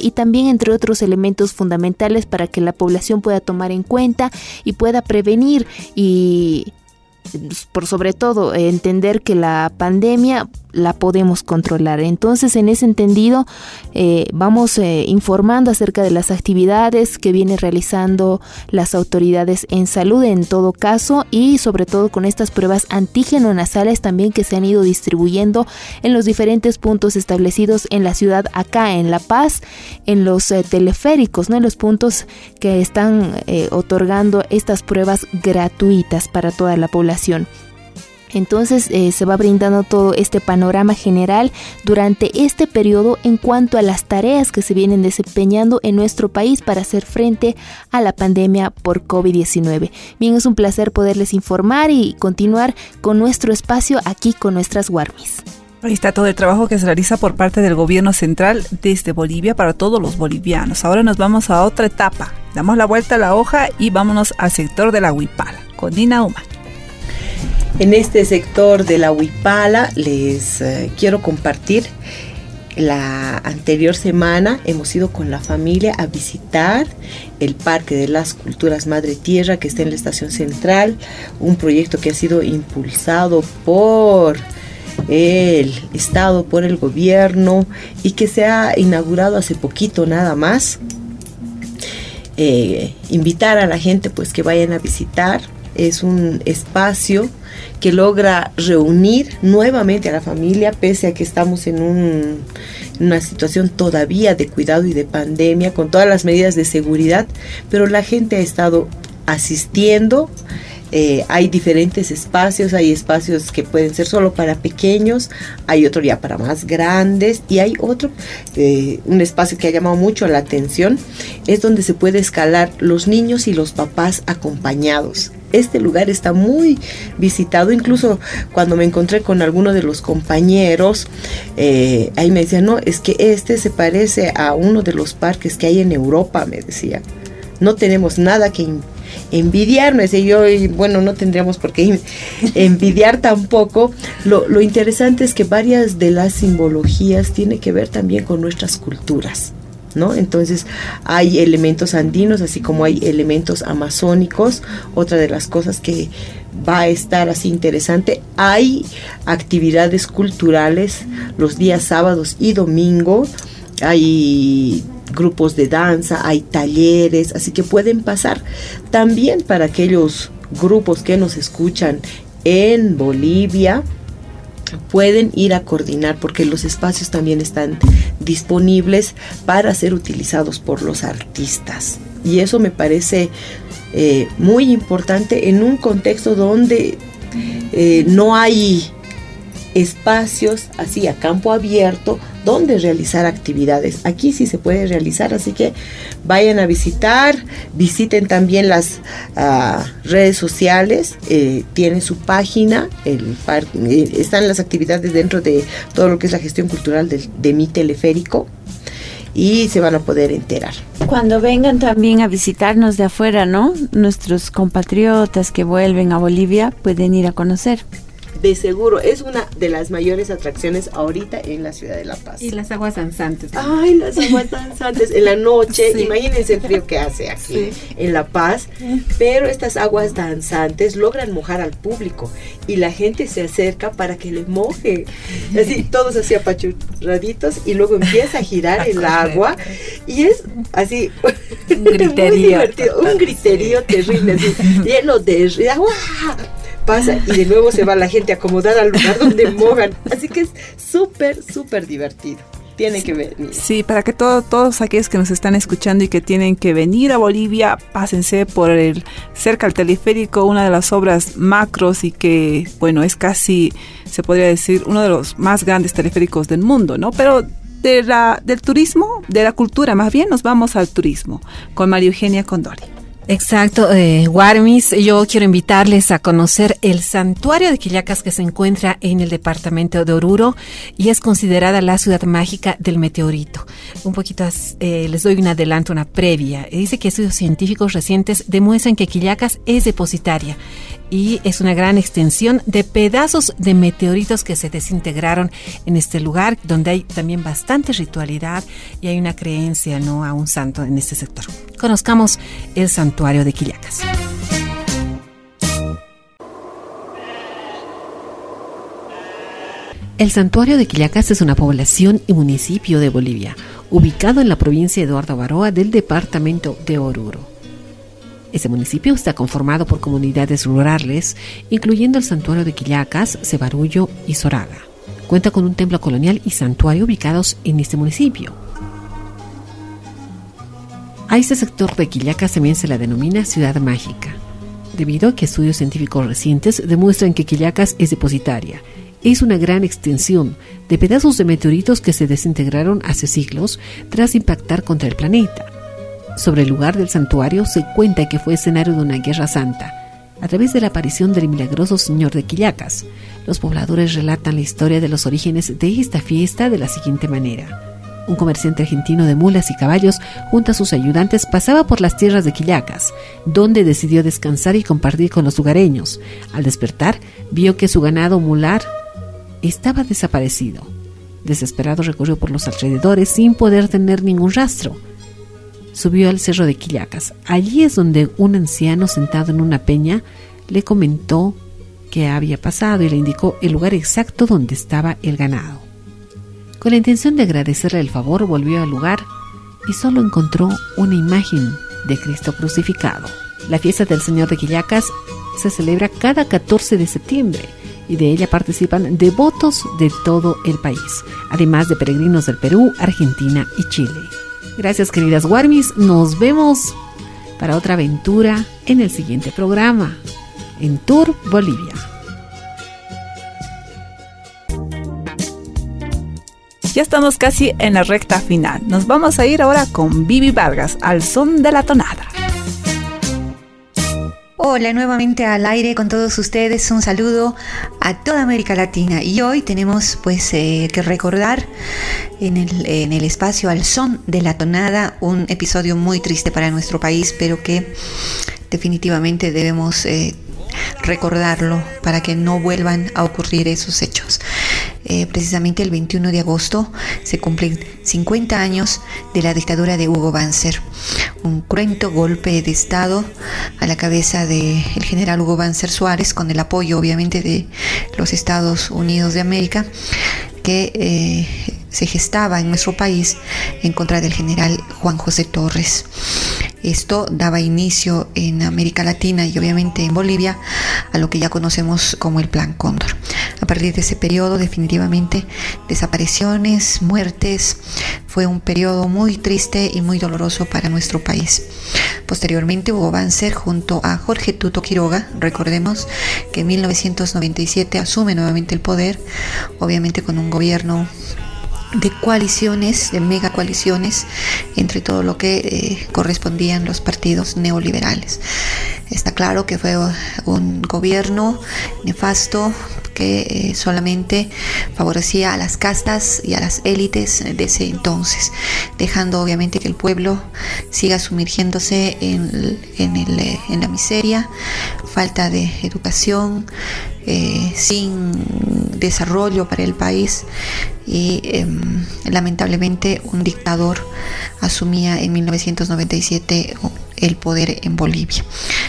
B: y también entre otros elementos fundamentales para que la población pueda tomar en cuenta y pueda prevenir y por sobre todo entender que la pandemia la podemos controlar. Entonces, en ese entendido, eh, vamos eh, informando acerca de las actividades que vienen realizando las autoridades en salud en todo caso y sobre todo con estas pruebas antígeno nasales también que se han ido distribuyendo en los diferentes puntos establecidos en la ciudad acá en La Paz, en los eh, teleféricos, ¿no? en los puntos que están otorgando estas pruebas gratuitas para toda la población. Entonces eh, se va brindando todo este panorama general durante este periodo en cuanto a las tareas que se vienen desempeñando en nuestro país para hacer frente a la pandemia por COVID-19. Bien, es un placer poderles informar y continuar con nuestro espacio aquí con nuestras Warmis.
C: Ahí está todo el trabajo que se realiza por parte del gobierno central desde Bolivia para todos los bolivianos. Ahora nos vamos a otra etapa. Damos la vuelta a la hoja y vámonos al sector de la Huipala con Dina Uma.
F: En este sector de la Huipala les eh, quiero compartir. La anterior semana hemos ido con la familia a visitar el Parque de las Culturas Madre Tierra que está en la estación central, un proyecto que ha sido impulsado por el Estado, por el gobierno y que se ha inaugurado hace poquito nada más. Eh, invitar a la gente pues que vayan a visitar. Es un espacio que logra reunir nuevamente a la familia, pese a que estamos en un, una situación todavía de cuidado y de pandemia, con todas las medidas de seguridad, pero la gente ha estado asistiendo. Eh, hay diferentes espacios, hay espacios que pueden ser solo para pequeños, hay otro ya para más grandes y hay otro, eh, un espacio que ha llamado mucho la atención, es donde se puede escalar los niños y los papás acompañados este lugar está muy visitado, incluso cuando me encontré con alguno de los compañeros, eh, ahí me decían, no, es que este se parece a uno de los parques que hay en Europa, me decía. No tenemos nada que envidiar, me decía yo, y bueno, no tendríamos por qué envidiar tampoco. Lo, lo interesante es que varias de las simbologías tienen que ver también con nuestras culturas. Entonces hay elementos andinos, así como hay elementos amazónicos. Otra de las cosas que va a estar así interesante, hay actividades culturales los días sábados y domingos. Hay grupos de danza, hay talleres, así que pueden pasar. También para aquellos grupos que nos escuchan en Bolivia, pueden ir a coordinar porque los espacios también están disponibles para ser utilizados por los artistas. Y eso me parece eh, muy importante en un contexto donde eh, no hay espacios así a campo abierto donde realizar actividades. Aquí sí se puede realizar, así que vayan a visitar, visiten también las uh, redes sociales, eh, tiene su página, el eh, están las actividades dentro de todo lo que es la gestión cultural de, de mi teleférico y se van a poder enterar.
E: Cuando vengan también a visitarnos de afuera, ¿no? Nuestros compatriotas que vuelven a Bolivia pueden ir a conocer.
F: De seguro es una de las mayores atracciones ahorita en la ciudad de La Paz.
G: Y las aguas danzantes.
F: Ay, las aguas danzantes en la noche.
G: Sí.
F: Imagínense el frío que hace aquí
G: Sí.
F: en La Paz. Pero estas aguas danzantes logran mojar al público y la gente se acerca para que le moje. Así, todos así apachurraditos y luego empieza a girar el agua y es así
G: Un
F: muy
G: griterío.
F: divertido, un griterío terrible, así, lleno de agua. Pasa y de nuevo se va la gente acomodada al lugar donde mojan. Así que es súper, súper divertido. Tienen que venir.
C: Sí, para que todo- todos aquellos que nos están escuchando y que tienen que venir a Bolivia, pásense por el cerca al teleférico, una de las obras macros y que, bueno, es casi, se podría decir, uno de los más grandes teleféricos del mundo, ¿no? Pero de la, del turismo, de la cultura, más bien nos vamos al turismo con María Eugenia Condori.
G: Exacto, eh, Guarmis, yo quiero invitarles a conocer el santuario de Quillacas que se encuentra en el departamento de Oruro y es considerada la ciudad mágica del meteorito. Un poquito eh, les doy un adelanto, una previa. Dice que estudios científicos recientes demuestran que Quillacas es depositaria y es una gran extensión de pedazos de meteoritos que se desintegraron en este lugar donde hay también bastante ritualidad y hay una creencia no a un santo en este sector. Conozcamos el santuario de Quillacas. El santuario de Quillacas es una población y municipio de Bolivia, ubicado en la provincia de Eduardo Baroa del departamento de Oruro. Este municipio está conformado por comunidades rurales, incluyendo el santuario de Quillacas, Cebarullo y Soraga. Cuenta con un templo colonial y santuario ubicados en este municipio. A este sector de Quillacas también se la denomina ciudad mágica, debido a que estudios científicos recientes demuestran que Quillacas es depositaria. Es una gran extensión de pedazos de meteoritos que se desintegraron hace siglos tras impactar contra el planeta. Sobre el lugar del santuario se cuenta que fue escenario de una guerra santa, a través de la aparición del milagroso Señor de Quillacas. Los pobladores relatan la historia de los orígenes de esta fiesta de la siguiente manera. Un comerciante argentino de mulas y caballos, junto a sus ayudantes, pasaba por las tierras de Quillacas, donde decidió descansar y compartir con los lugareños. Al despertar, vio que su ganado mular estaba desaparecido. Desesperado recorrió por los alrededores sin poder tener ningún rastro. Subió al cerro de Quillacas. Allí es donde un anciano sentado en una peña le comentó qué había pasado y le indicó el lugar exacto donde estaba el ganado. Con la intención de agradecerle el favor, volvió al lugar y solo encontró una imagen de Cristo crucificado. La fiesta del Señor de Quillacas se celebra cada 14 de septiembre y de ella participan devotos de todo el país, además de peregrinos del Perú, Argentina y Chile. Gracias queridas Warmis, nos vemos para otra aventura en el siguiente programa, en Tour Bolivia.
C: Ya estamos casi en la recta final. Nos vamos a ir ahora con Vivi Vargas, al son de la tonada.
U: Hola, nuevamente al aire con todos ustedes. Un saludo a toda América Latina. Y hoy tenemos pues eh, que recordar en el, en el espacio al son de la tonada un episodio muy triste para nuestro país, pero que definitivamente debemos eh, recordarlo para que no vuelvan a ocurrir esos hechos. Eh, precisamente el 21 de agosto se cumplen 50 años de la dictadura de Hugo Banzer, un cruento golpe de Estado a la cabeza del general Hugo Banzer Suárez, con el apoyo obviamente de los Estados Unidos de América, que eh, se gestaba en nuestro país en contra del general Juan José Torres. Esto daba inicio en América Latina y obviamente en Bolivia a lo que ya conocemos como el Plan Cóndor. A partir de ese periodo definitivamente desapariciones, muertes, fue un periodo muy triste y muy doloroso para nuestro país. Posteriormente Hugo Banzer junto a Jorge Tuto Quiroga, recordemos que en 1997 asume nuevamente el poder, obviamente con un gobierno de coaliciones, de mega coaliciones, entre todo lo que eh, correspondían los partidos neoliberales. Está claro que fue un gobierno nefasto que eh, solamente favorecía a las castas y a las élites de ese entonces, dejando obviamente que el pueblo siga sumergiéndose en, el, en la miseria, falta de educación, eh, sin desarrollo para el país y em, lamentablemente un dictador asumía en 1997 el poder en Bolivia.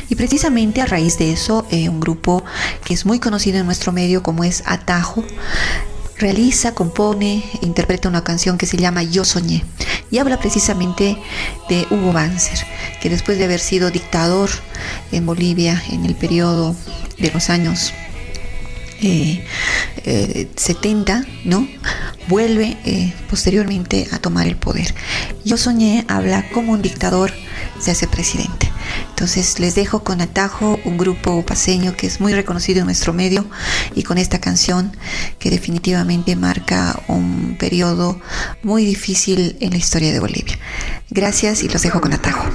U: Y precisamente a raíz de eso, eh, un grupo que es muy conocido en nuestro medio como es Atajo, realiza, compone, interpreta una canción que se llama Yo Soñé y habla precisamente de Hugo Banzer, que después de haber sido dictador en Bolivia en el periodo de los años 70, eh, ¿no? Vuelve eh, posteriormente a tomar el poder. Yo soñé habla como un dictador se hace presidente. Entonces les dejo con Atajo, un grupo paseño que es muy reconocido en nuestro medio y con esta canción que definitivamente marca un periodo muy difícil en la historia de Bolivia. Gracias y los dejo con Atajo.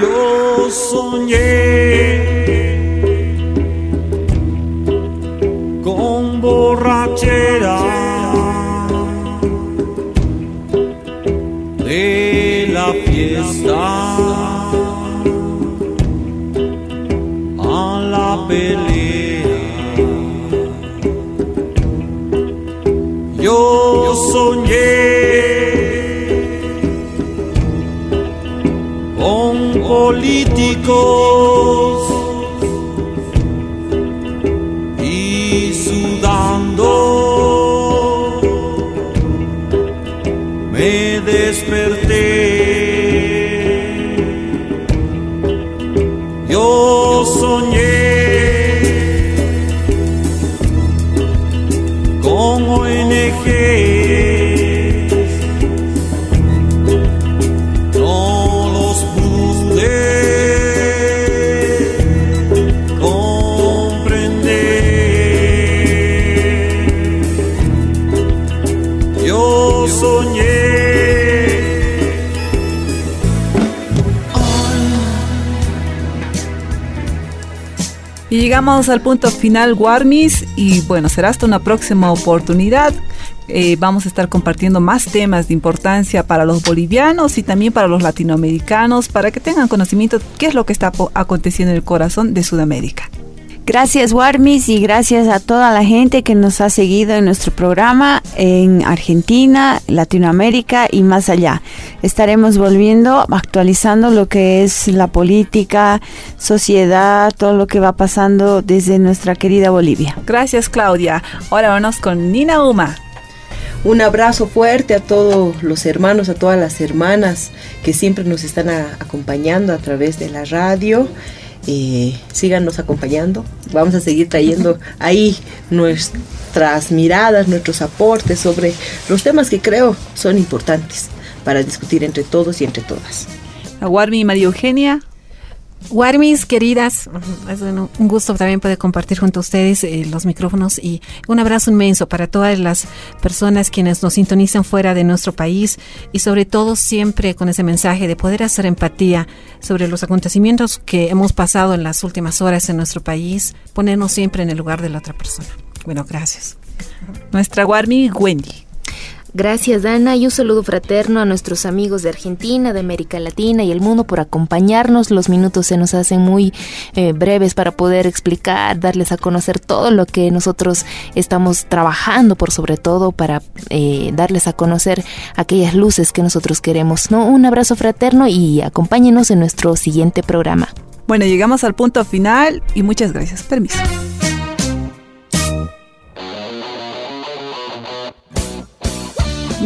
V: Yo soñé borrachera de la fiesta a la pelea. Yo soñé con políticos
C: llegamos al punto final, Warmis, y bueno, será hasta una próxima oportunidad. Eh, vamos a estar compartiendo más temas de importancia para los bolivianos y también para los latinoamericanos, para que tengan conocimiento de qué es lo que está aconteciendo en el corazón de Sudamérica.
E: Gracias Warmis y gracias a toda la gente que nos ha seguido en nuestro programa en Argentina, Latinoamérica y más allá. Estaremos volviendo, actualizando lo que es la política, sociedad, todo lo que va pasando desde nuestra querida Bolivia.
C: Gracias Claudia. Ahora vamos con Nina Uma.
F: Un abrazo fuerte a todos los hermanos, a todas las hermanas que siempre nos están acompañando a través de la radio eh, síganos acompañando. Vamos a seguir trayendo ahí nuestras miradas, nuestros aportes sobre los temas que creo son importantes para discutir entre todos y entre todas.
C: Aguarmi y María Eugenia.
G: Warmis, queridas, es un gusto también poder compartir junto a ustedes eh, los micrófonos y un abrazo inmenso para todas las personas quienes nos sintonizan fuera de nuestro país y sobre todo siempre con ese mensaje de poder hacer empatía sobre los acontecimientos que hemos pasado en las últimas horas en nuestro país, ponernos siempre en el lugar de la otra persona. Bueno, gracias.
C: Nuestra Warmi Wendy.
B: Gracias, Dana, y un saludo fraterno a nuestros amigos de Argentina, de América Latina y el mundo por acompañarnos. Los minutos se nos hacen muy eh, breves para poder explicar, darles a conocer todo lo que nosotros estamos trabajando, por sobre todo para eh, darles a conocer aquellas luces que nosotros queremos. ¿no? Un abrazo fraterno y acompáñenos en nuestro siguiente programa.
C: Bueno, llegamos al punto final y muchas gracias. Permiso.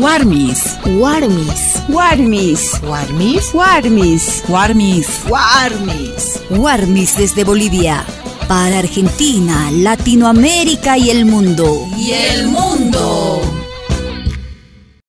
R: Warmis.
E: Warmis.
R: Warmis.
E: Warmis.
R: Warmis.
C: Warmis.
R: Warmis.
Q: Warmis desde Bolivia. Para Argentina, Latinoamérica y el mundo.
R: Y el mundo.